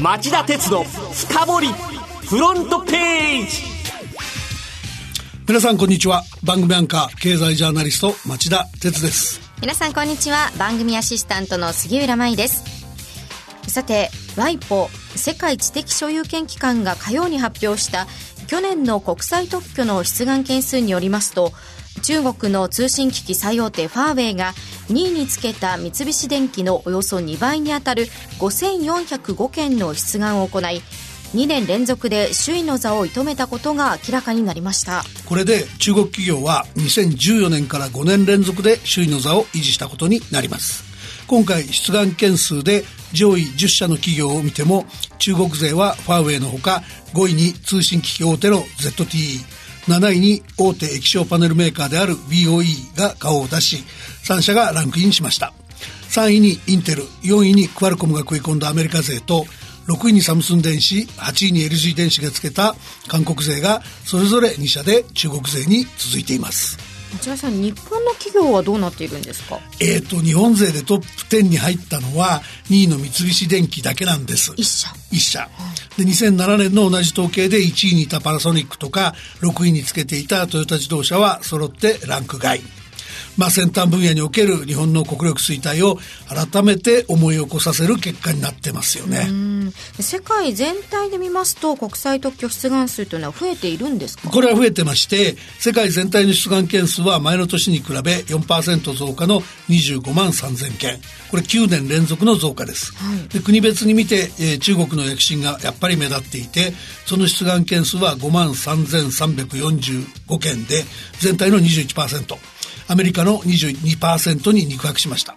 町田鉄の深掘りフロントページ。皆さんこんにちは。番組アンカー経済ジャーナリスト町田鉄です。皆さんこんにちは。番組アシスタントの杉浦舞です。さて WIPO 世界知的所有権機関が火曜に発表した去年の国際特許の出願件数によりますと中国の通信機器最大手ファーウェイが2位につけた三菱電機のおよそ2倍にあたる5405件の出願を行い2年連続で首位の座を射止めたことが明らかになりました。これで中国企業は2014年から5年連続で首位の座を維持したことになります。今回出願件数で上位10社の企業を見ても中国勢はファーウェイのほか5位に通信機器大手の ZTE 7位に大手液晶パネルメーカーである BOE が顔を出し3社がランクインしました。3位にインテル4位にクワルコムが食い込んだアメリカ勢と6位にサムスン電子8位に LG 電子がつけた韓国勢がそれぞれ2社で中国勢に続いています。町田さん日本の企業はどうなっているんですか？えっ、ー、と日本勢でトップ10に入ったのは2位の三菱電機だけなんです。1社。1社、で2007年の同じ統計で1位にいたパナソニックとか6位につけていたトヨタ自動車は揃ってランク外まあ、先端分野における日本の国力衰退を改めて思い起こさせる結果になってますよね。世界全体で見ますと国際特許出願数というのは増えているんですか？これは増えてまして世界全体の出願件数は前の年に比べ4%増加の25万3000件。これ9年連続の増加です、はい、で国別に見て、えー、中国の躍進がやっぱり目立っていてその出願件数は5万3345件で全体の21%アメリカの22%に肉薄しました。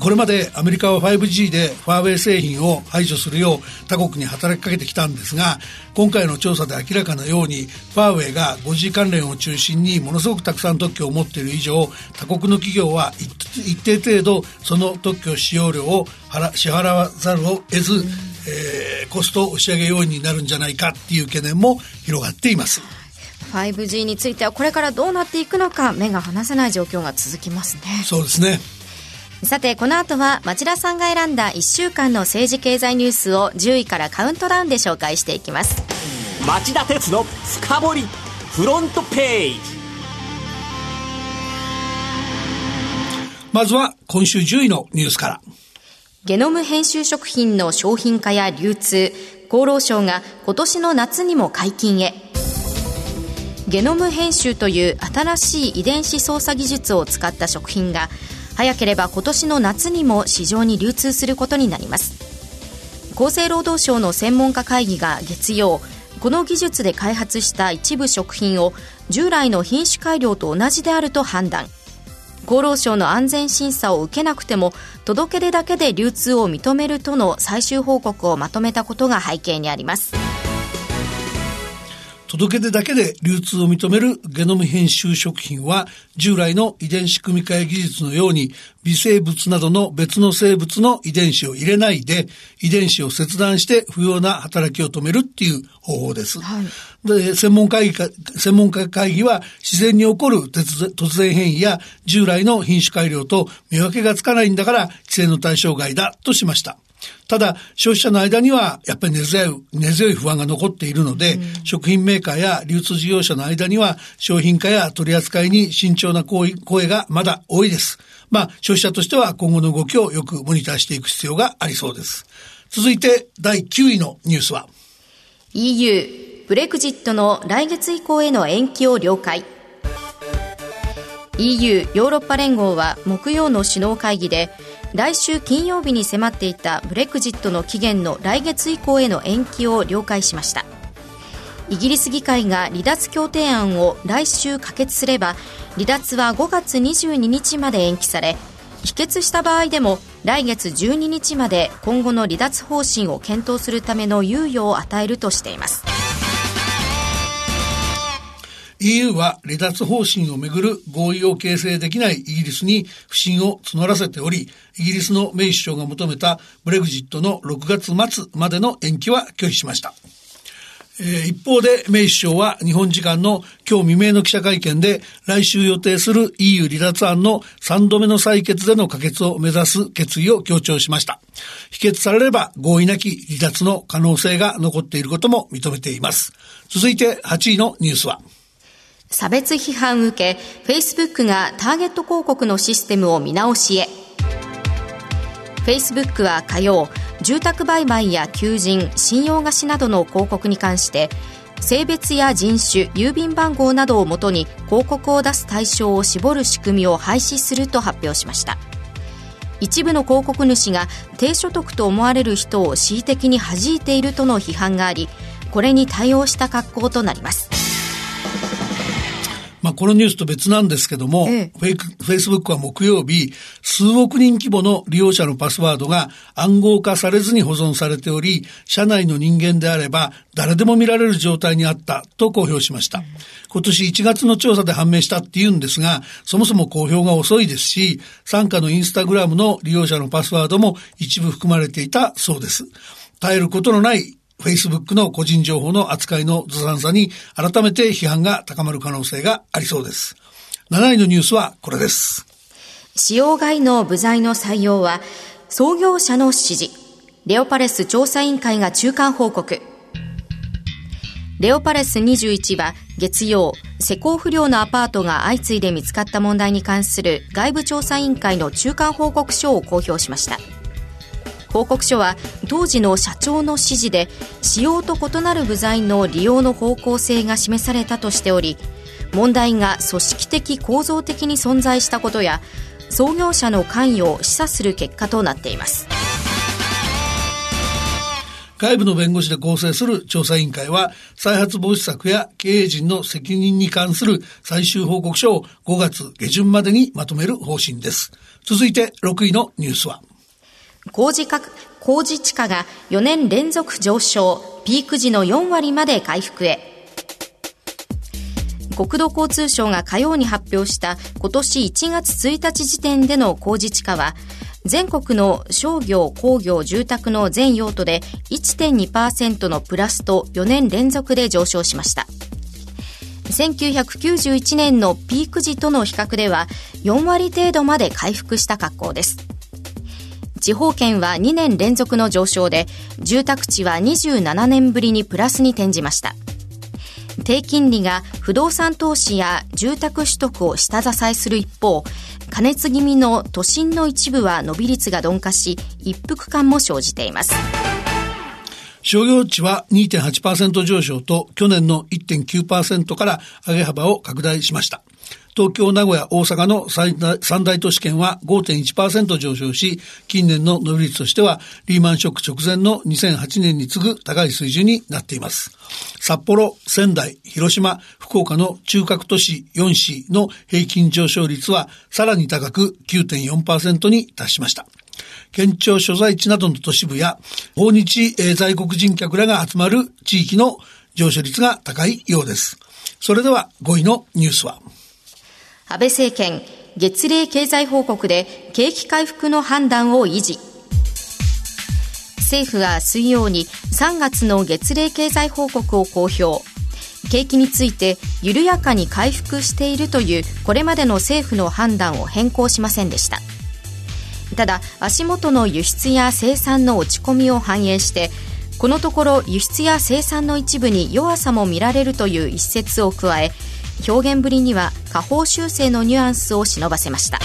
これまでアメリカは 5G でファーウェイ製品を排除するよう他国に働きかけてきたんですが今回の調査で明らかなようにファーウェイが 5G 関連を中心にものすごくたくさん特許を持っている以上他国の企業は一定程度その特許使用料を支払わざるを得ず、えー、コストを押し上げようになるんじゃないかっていう懸念も広がっています。5G についてはこれからどうなっていくのか目が離せない状況が続きますね。そうですね。さてこの後は町田さんが選んだ1週間の政治経済ニュースを10位からカウントダウンで紹介していきます。町田鉄の深掘りフロントページ。まずは今週10位のニュースから。ゲノム編集食品の商品化や流通厚労省が今年の夏にも解禁へゲノム編集という新しい遺伝子操作技術を使った食品が早ければ今年の夏にも市場に流通することになります。厚生労働省の専門家会議が月曜この技術で開発した一部食品を従来の品種改良と同じであると判断。厚労省の安全審査を受けなくても届け出だけで流通を認めるとの最終報告をまとめたことが背景にあります。届け出だけで流通を認めるゲノム編集食品は従来の遺伝子組み換え技術のように微生物などの別の生物の遺伝子を入れないで遺伝子を切断して不要な働きを止めるっていう方法です。はい、で専門会議か専門家会議は自然に起こる突然変異や従来の品種改良と見分けがつかないんだから規制の対象外だとしました。ただ、消費者の間には、やっぱり根強い、根強い不安が残っているので、うん、食品メーカーや流通事業者の間には、商品化や取り扱いに慎重な声がまだ多いです。まあ、消費者としては今後の動きをよくモニターしていく必要がありそうです。続いて、第9位のニュースは EU、ブレクジットの来月以降への延期を了解。EU= ヨーロッパ連合は木曜の首脳会議で来週金曜日に迫っていたブレクジットの期限の来月以降への延期を了解しました。イギリス議会が離脱協定案を来週可決すれば離脱は5月22日まで延期され否決した場合でも来月12日まで今後の離脱方針を検討するための猶予を与えるとしています。EU は離脱方針をめぐる合意を形成できないイギリスに不信を募らせており、イギリスのメイ首相が求めたブレグジットの6月末までの延期は拒否しました。一方で、メイ首相は日本時間の今日未明の記者会見で、来週予定する EU 離脱案の3度目の採決での可決を目指す決意を強調しました。否決されれば合意なき離脱の可能性が残っていることも認めています。続いて8位のニュースは。差別批判受け、Facebook がターゲット広告のシステムを見直しへ。Facebook は火曜、住宅売買や求人、信用貸しなどの広告に関して、性別や人種、郵便番号などをもとに広告を出す対象を絞る仕組みを廃止すると発表しました。一部の広告主が低所得と思われる人を恣意的に弾いているとの批判があり、これに対応した格好となります。まあ、このニュースと別なんですけども、ええ、フェイク、フェイスブックは木曜日、数億人規模の利用者のパスワードが暗号化されずに保存されており、社内の人間であれば誰でも見られる状態にあったと公表しました。今年1月の調査で判明したっていうんですが、そもそも公表が遅いですし、参加のインスタグラムの利用者のパスワードも一部含まれていたそうです。絶えることのない Facebook の個人情報の扱いのずさんさに改めて批判が高まる可能性がありそうです。7位のニュースはこれです。使用外の部材の採用は創業者の指示。レオパレス調査委員会が中間報告。レオパレス21は月曜、施工不良のアパートが相次いで見つかった問題に関する外部調査委員会の中間報告書を公表しました。報告書は当時の社長の指示で使用と異なる部材の利用の方向性が示されたとしており問題が組織的構造的に存在したことや創業者の関与を示唆する結果となっています。外部の弁護士で構成する調査委員会は再発防止策や経営陣の責任に関する最終報告書を5月下旬までにまとめる方針です。続いて6位のニュースは。工事価工事地価が4年連続上昇、ピーク時の4割まで回復へ。国土交通省が火曜に発表した今年1月1日時点での工事地価は、全国の商業、工業、住宅の全用途で1.2%のプラスと4年連続で上昇しました。1991年のピーク時との比較では4割程度まで回復した格好です。地方圏は2年連続の上昇で、住宅地は27年ぶりにプラスに転じました。低金利が不動産投資や住宅取得を下支えする一方、加熱気味の都心の一部は伸び率が鈍化し、一服感も生じています。商業地は2.8%上昇と去年の1.9%から上げ幅を拡大しました。東京、名古屋、大阪の三大都市圏は5.1%上昇し、近年の伸び率としてはリーマンショック直前の2008年に次ぐ高い水準になっています。札幌、仙台、広島、福岡の中核都市4市の平均上昇率はさらに高く9.4%に達しました。県庁所在地などの都市部や訪日在国人客らが集まる地域の上昇率が高いようです。それでは5位のニュースは安倍政権、月例経済報告で景気回復の判断を維持。政府は水曜に3月の月例経済報告を公表。景気について緩やかに回復しているというこれまでの政府の判断を変更しませんでした。ただ、足元の輸出や生産の落ち込みを反映して、このところ輸出や生産の一部に弱さも見られるという一節を加え、表現ぶりには下方修正のニュアンスを忍ばせました。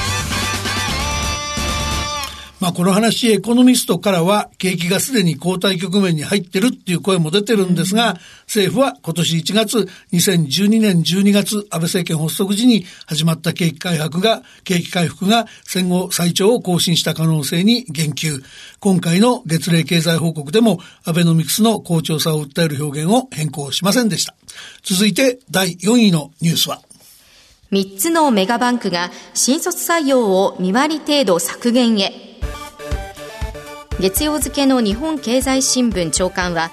まあこの話、エコノミストからは景気がすでに後退局面に入ってるっていう声も出てるんですが、政府は今年1月、2012年12月、安倍政権発足時に始まった景気回復が、景気回復が戦後最長を更新した可能性に言及。今回の月例経済報告でも、アベノミクスの好調さを訴える表現を変更しませんでした。続いて第4位のニュースは、3つのメガバンクが新卒採用を2割程度削減へ。月曜付の日本経済新聞長官は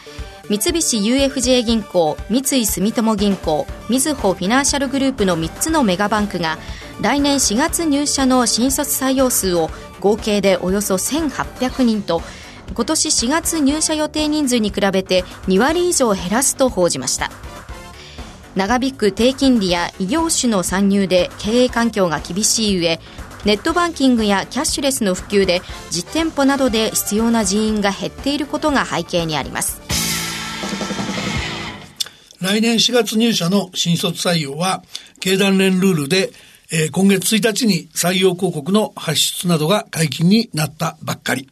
三菱 UFJ 銀行、三井住友銀行、みずほフィナンシャルグループの3つのメガバンクが来年4月入社の新卒採用数を合計でおよそ1800人と今年4月入社予定人数に比べて2割以上減らすと報じました長引く低金利や異業種の参入で経営環境が厳しい上ネットバンキングやキャッシュレスの普及で実店舗などで必要な人員が減っていることが背景にあります来年4月入社の新卒採用は経団連ルールでえー、今月1日に採用広告の発出などが解禁になったばっかり。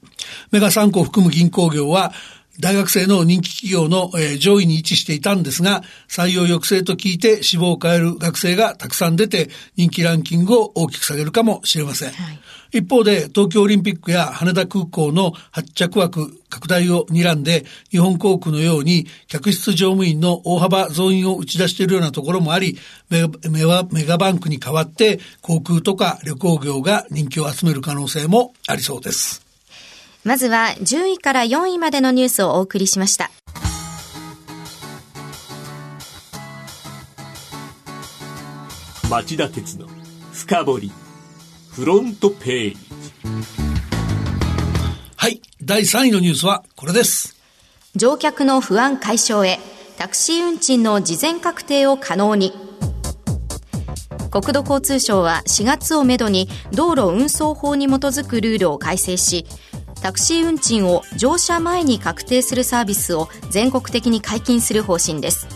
メガ3個含む銀行業は、大学生の人気企業の、えー、上位に位置していたんですが、採用抑制と聞いて志望を変える学生がたくさん出て、人気ランキングを大きく下げるかもしれません。はい一方で東京オリンピックや羽田空港の発着枠拡大を睨んで日本航空のように客室乗務員の大幅増員を打ち出しているようなところもありメガメガバンクに代わって航空とか旅行業が人気を集める可能性もありそうです。まずは10位から4位までのニュースをお送りしました。町田鉄の深掘りフロントページ。はい。第3位のニュースはこれです。乗客の不安解消へ、タクシー運賃の事前確定を可能に。国土交通省は4月をめどに道路運送法に基づくルールを改正し、タクシー運賃を乗車前に確定するサービスを全国的に解禁する方針です。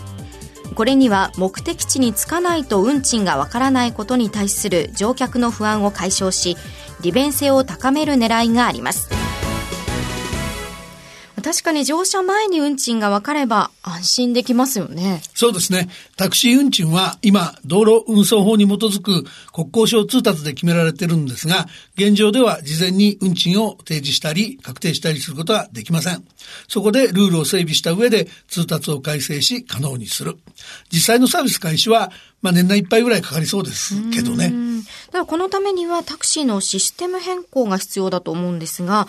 これには目的地に着かないと運賃がわからないことに対する乗客の不安を解消し利便性を高める狙いがあります確かに乗車前に運賃が分かれば安心できますよね。そうですね。タクシー運賃は今、道路運送法に基づく国交省通達で決められてるんですが、現状では事前に運賃を提示したり、確定したりすることはできません。そこでルールを整備した上で通達を改正し可能にする。実際のサービス開始は、まあ年内いっぱいぐらいかかりそうですけどね。だからこのためにはタクシーのシステム変更が必要だと思うんですが、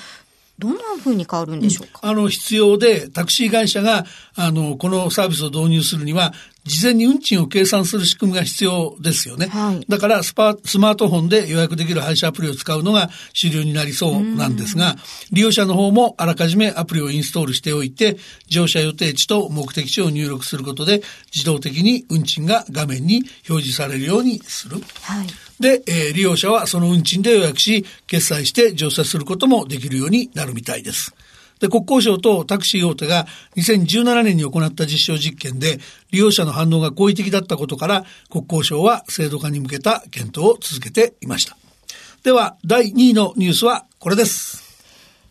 どんなふうに変わるんでしょうか、うん、あの、必要で、タクシー会社が、あの、このサービスを導入するには、事前に運賃を計算する仕組みが必要ですよね。はい、だからスパ、スマートフォンで予約できる配車アプリを使うのが主流になりそうなんですが、利用者の方もあらかじめアプリをインストールしておいて、乗車予定地と目的地を入力することで、自動的に運賃が画面に表示されるようにする。はいで、えー、利用者はその運賃で予約し、決済して乗車することもできるようになるみたいです。で、国交省とタクシー大手が2017年に行った実証実験で、利用者の反応が好意的だったことから、国交省は制度化に向けた検討を続けていました。では、第2位のニュースはこれです。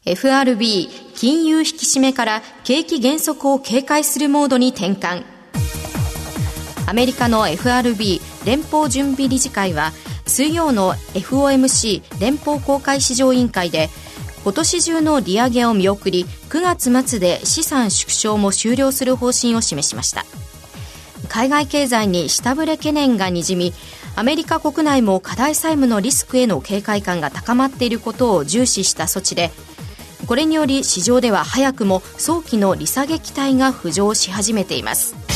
FRB、金融引き締めから景気減速を警戒するモードに転換。アメリカの FRB 連邦準備理事会は水曜の FOMC 連邦公開市場委員会で今年中の利上げを見送り9月末で資産縮小も終了する方針を示しました。海外経済に下振れ懸念がにじみアメリカ国内も課題債務のリスクへの警戒感が高まっていることを重視した措置でこれにより市場では早くも早期の利下げ期待が浮上し始めています。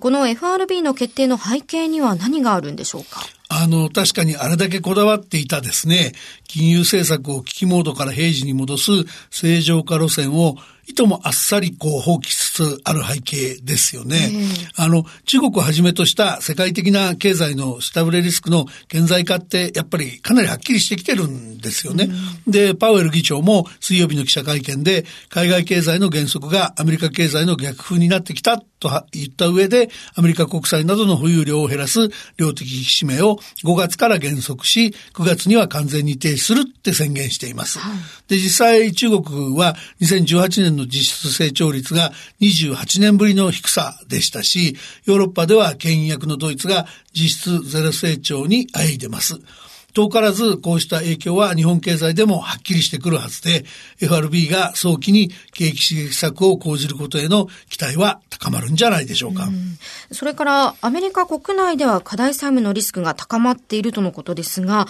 この FRB の決定の背景には何があるんでしょうか？あの、確かにあれだけこだわっていたですね、金融政策を危機モードから平時に戻す正常化路線をいともあっさりこう放棄しつつある背景ですよね。あの、中国をはじめとした世界的な経済の下振れリスクの顕在化ってやっぱりかなりはっきりしてきてるんですよね。で、パウエル議長も水曜日の記者会見で海外経済の減速がアメリカ経済の逆風になってきたと言った上でアメリカ国債などの保有量を減らす量的引き締めを5月から減速し9月には完全に停止するって宣言しています。はい、で、実際中国は2018年の実質成長率が28年ぶりの低さでしたし、ヨーロッパでは牽引役のドイツが実質ゼロ成長に歩いでます。遠からずこうした影響は日本経済でもはっきりしてくるはずで、FRB が早期に景気刺激策を講じることへの期待は高まるんじゃないでしょうか。うそれからアメリカ国内では課題債務のリスクが高まっているとのことですが、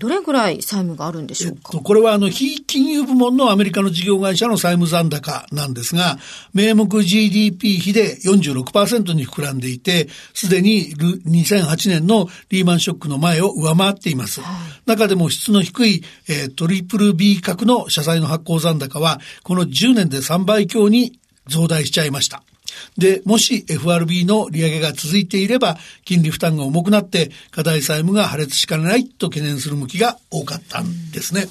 どれぐらい債務があるんでしょうか、えっと、これはあの、非金融部門のアメリカの事業会社の債務残高なんですが、名目 GDP 比で46%に膨らんでいて、すでに2008年のリーマンショックの前を上回っています。はい、中でも質の低い、えー、トリプル B 格の社債の発行残高は、この10年で3倍強に増大しちゃいました。で、もし FRB の利上げが続いていれば、金利負担が重くなって、課題債務が破裂しかねないと懸念する向きが多かったんですね。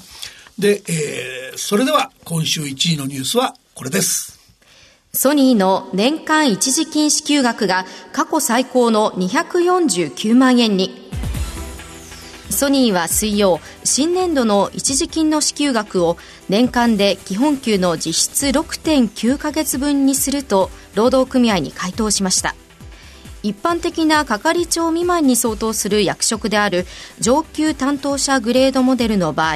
で、えー、それでは今週1位のニュースはこれです。ソニーの年間一時金支給額が過去最高の249万円に。ソニーは水曜、新年度の一時金の支給額を年間で基本給の実質6.9ヶ月分にすると労働組合に回答しました。一般的な係長未満に相当する役職である上級担当者グレードモデルの場合、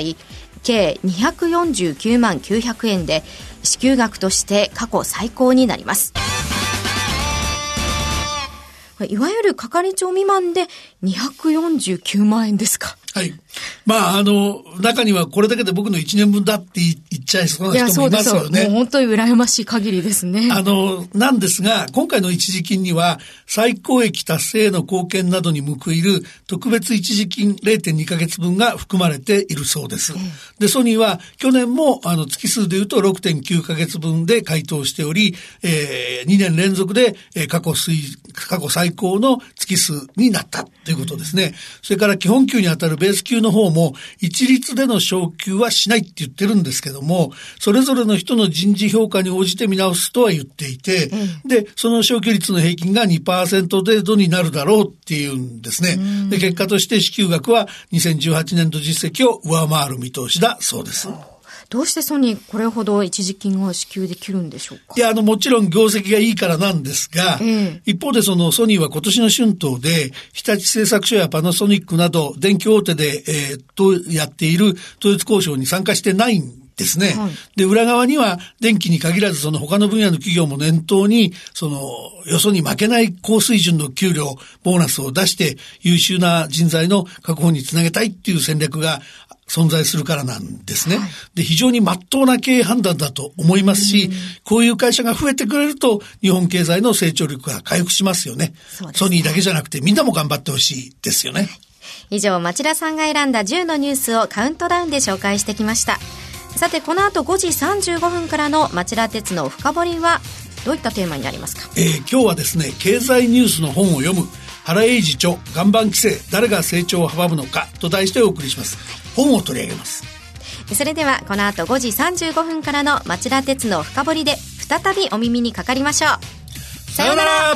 計249万900円で支給額として過去最高になります。いわゆる係長未満で249万円ですか。はい。まあ、あの、中にはこれだけで僕の1年分だって言っちゃいそうな人もいますよね。もう本当に羨ましい限りですね。あの、なんですが、今回の一時金には、最高益達成への貢献などに報いる特別一時金0.2ヶ月分が含まれているそうです。で、ソニーは去年も、あの、月数で言うと6.9ヶ月分で回答しており、えー、2年連続で、えー、過去水、過去最高の月数になったということですね。それから基本給にあたるベース級の方も一律での昇給はしないって言ってるんですけども、それぞれの人の人事評価に応じて見直すとは言っていて、うん、で、その昇給率の平均が2%程度になるだろうっていうんですね。で、結果として支給額は2018年度実績を上回る見通しだそうです。どうしてソニーこれほど一時金を支給できるんでしょうか？いや、あの、もちろん業績がいいからなんですが、えー、一方でそのソニーは今年の春闘で、日立製作所やパナソニックなど電気大手で、えー、とやっている統一交渉に参加してないんですね。はい、で、裏側には電気に限らずその他の分野の企業も念頭に、その、よそに負けない高水準の給料、ボーナスを出して優秀な人材の確保につなげたいっていう戦略が存在するからなんですね。はい、で、非常に真っ当な経営判断だと思いますし、こういう会社が増えてくれると、日本経済の成長力が回復しますよね。ねソニーだけじゃなくてみんなも頑張ってほしいですよね。以上、町田さんが選んだ10のニュースをカウントダウンで紹介してきました。さて、この後5時35分からの町田鉄の深掘りは、どういったテーマになりますか？えー、今日はですね、経済ニュースの本を読む、原英二著、岩盤規制、誰が成長を阻むのかと題してお送りします。本を取り上げます。それではこの後5時35分からの町田鉄の深掘りで再びお耳にかかりましょう。さようなら